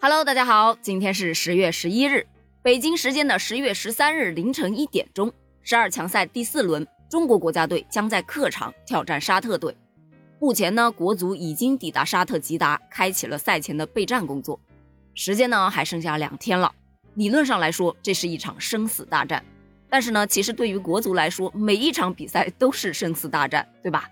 Hello，大家好，今天是十月十一日，北京时间的十月十三日凌晨一点钟，十二强赛第四轮，中国国家队将在客场挑战沙特队。目前呢，国足已经抵达沙特吉达，开启了赛前的备战工作。时间呢还剩下两天了，理论上来说，这是一场生死大战。但是呢，其实对于国足来说，每一场比赛都是生死大战，对吧？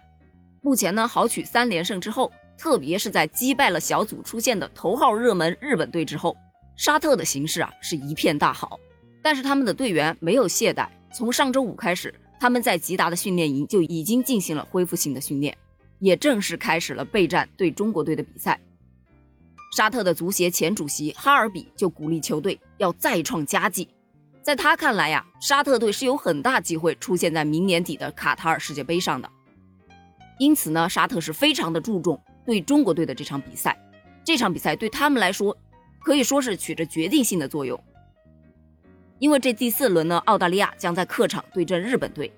目前呢，豪取三连胜之后，特别是在击败了小组出现的头号热门日本队之后，沙特的形势啊是一片大好。但是他们的队员没有懈怠，从上周五开始，他们在吉达的训练营就已经进行了恢复性的训练。也正式开始了备战对中国队的比赛。沙特的足协前主席哈尔比就鼓励球队要再创佳绩。在他看来呀，沙特队是有很大机会出现在明年底的卡塔尔世界杯上的。因此呢，沙特是非常的注重对中国队的这场比赛。这场比赛对他们来说可以说是起着决定性的作用。因为这第四轮呢，澳大利亚将在客场对阵日本队。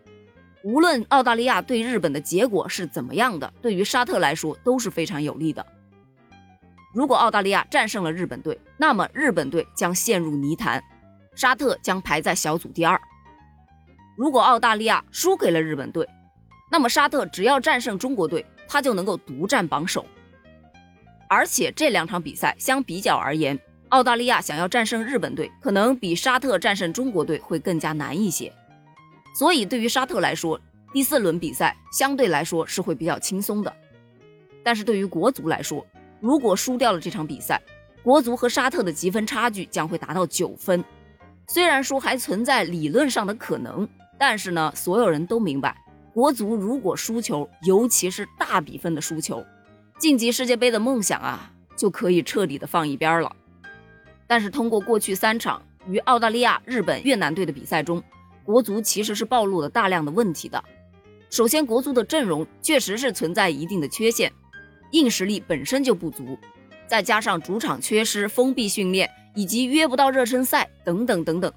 无论澳大利亚对日本的结果是怎么样的，对于沙特来说都是非常有利的。如果澳大利亚战胜了日本队，那么日本队将陷入泥潭，沙特将排在小组第二。如果澳大利亚输给了日本队，那么沙特只要战胜中国队，他就能够独占榜首。而且这两场比赛相比较而言，澳大利亚想要战胜日本队，可能比沙特战胜中国队会更加难一些。所以，对于沙特来说，第四轮比赛相对来说是会比较轻松的。但是对于国足来说，如果输掉了这场比赛，国足和沙特的积分差距将会达到九分。虽然说还存在理论上的可能，但是呢，所有人都明白，国足如果输球，尤其是大比分的输球，晋级世界杯的梦想啊，就可以彻底的放一边了。但是通过过去三场与澳大利亚、日本、越南队的比赛中，国足其实是暴露了大量的问题的。首先，国足的阵容确实是存在一定的缺陷，硬实力本身就不足，再加上主场缺失、封闭训练以及约不到热身赛等等等等，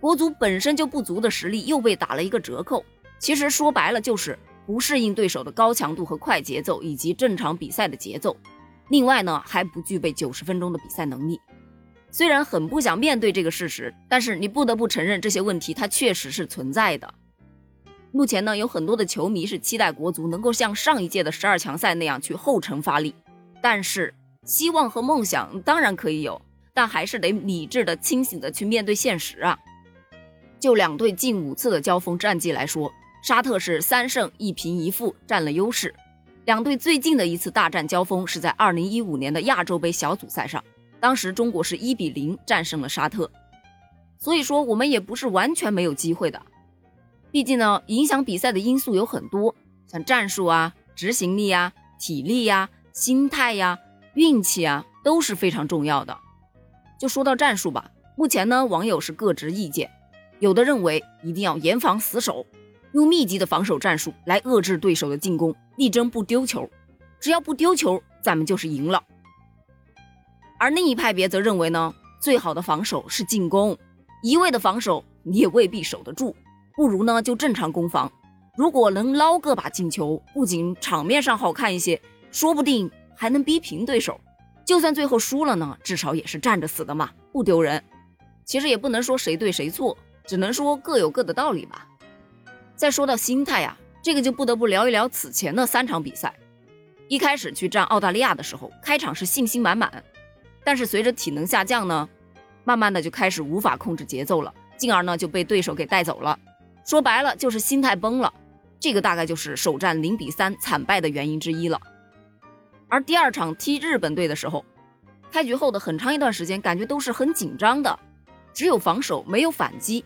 国足本身就不足的实力又被打了一个折扣。其实说白了就是不适应对手的高强度和快节奏，以及正常比赛的节奏。另外呢，还不具备九十分钟的比赛能力。虽然很不想面对这个事实，但是你不得不承认这些问题它确实是存在的。目前呢，有很多的球迷是期待国足能够像上一届的十二强赛那样去后程发力，但是希望和梦想当然可以有，但还是得理智的、清醒的去面对现实啊。就两队近五次的交锋战绩来说，沙特是三胜一平一负占了优势。两队最近的一次大战交锋是在二零一五年的亚洲杯小组赛上。当时中国是一比零战胜了沙特，所以说我们也不是完全没有机会的。毕竟呢，影响比赛的因素有很多，像战术啊、执行力呀、体力呀、心态呀、运气啊，都是非常重要的。就说到战术吧，目前呢，网友是各执意见，有的认为一定要严防死守，用密集的防守战术来遏制对手的进攻，力争不丢球，只要不丢球，咱们就是赢了。而另一派别则认为呢，最好的防守是进攻，一味的防守你也未必守得住，不如呢就正常攻防。如果能捞个把进球，不仅场面上好看一些，说不定还能逼平对手。就算最后输了呢，至少也是站着死的嘛，不丢人。其实也不能说谁对谁错，只能说各有各的道理吧。再说到心态呀，这个就不得不聊一聊此前的三场比赛。一开始去战澳大利亚的时候，开场是信心满满。但是随着体能下降呢，慢慢的就开始无法控制节奏了，进而呢就被对手给带走了。说白了就是心态崩了，这个大概就是首战零比三惨败的原因之一了。而第二场踢日本队的时候，开局后的很长一段时间感觉都是很紧张的，只有防守没有反击，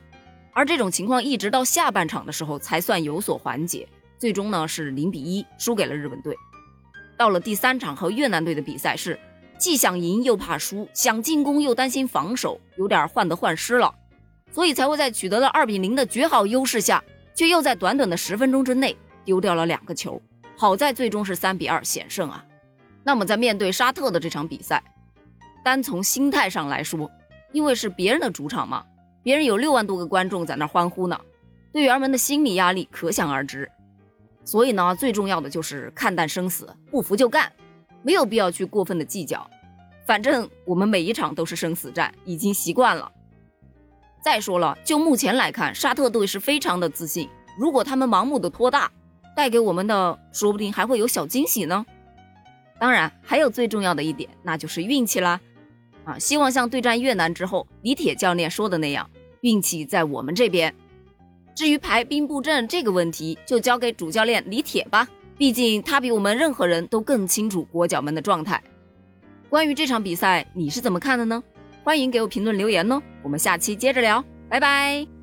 而这种情况一直到下半场的时候才算有所缓解，最终呢是零比一输给了日本队。到了第三场和越南队的比赛是。既想赢又怕输，想进攻又担心防守，有点患得患失了，所以才会在取得了二比零的绝好优势下，却又在短短的十分钟之内丢掉了两个球。好在最终是三比二险胜啊。那么在面对沙特的这场比赛，单从心态上来说，因为是别人的主场嘛，别人有六万多个观众在那欢呼呢，队员们的心理压力可想而知。所以呢，最重要的就是看淡生死，不服就干。没有必要去过分的计较，反正我们每一场都是生死战，已经习惯了。再说了，就目前来看，沙特队是非常的自信。如果他们盲目的拖大，带给我们的说不定还会有小惊喜呢。当然，还有最重要的一点，那就是运气啦。希望像对战越南之后，李铁教练说的那样，运气在我们这边。至于排兵布阵这个问题，就交给主教练李铁吧，毕竟他比我们任何人都更清楚国脚们的状态。关于这场比赛，你是怎么看的呢？欢迎给我评论留言哦，我们下期接着聊，拜拜。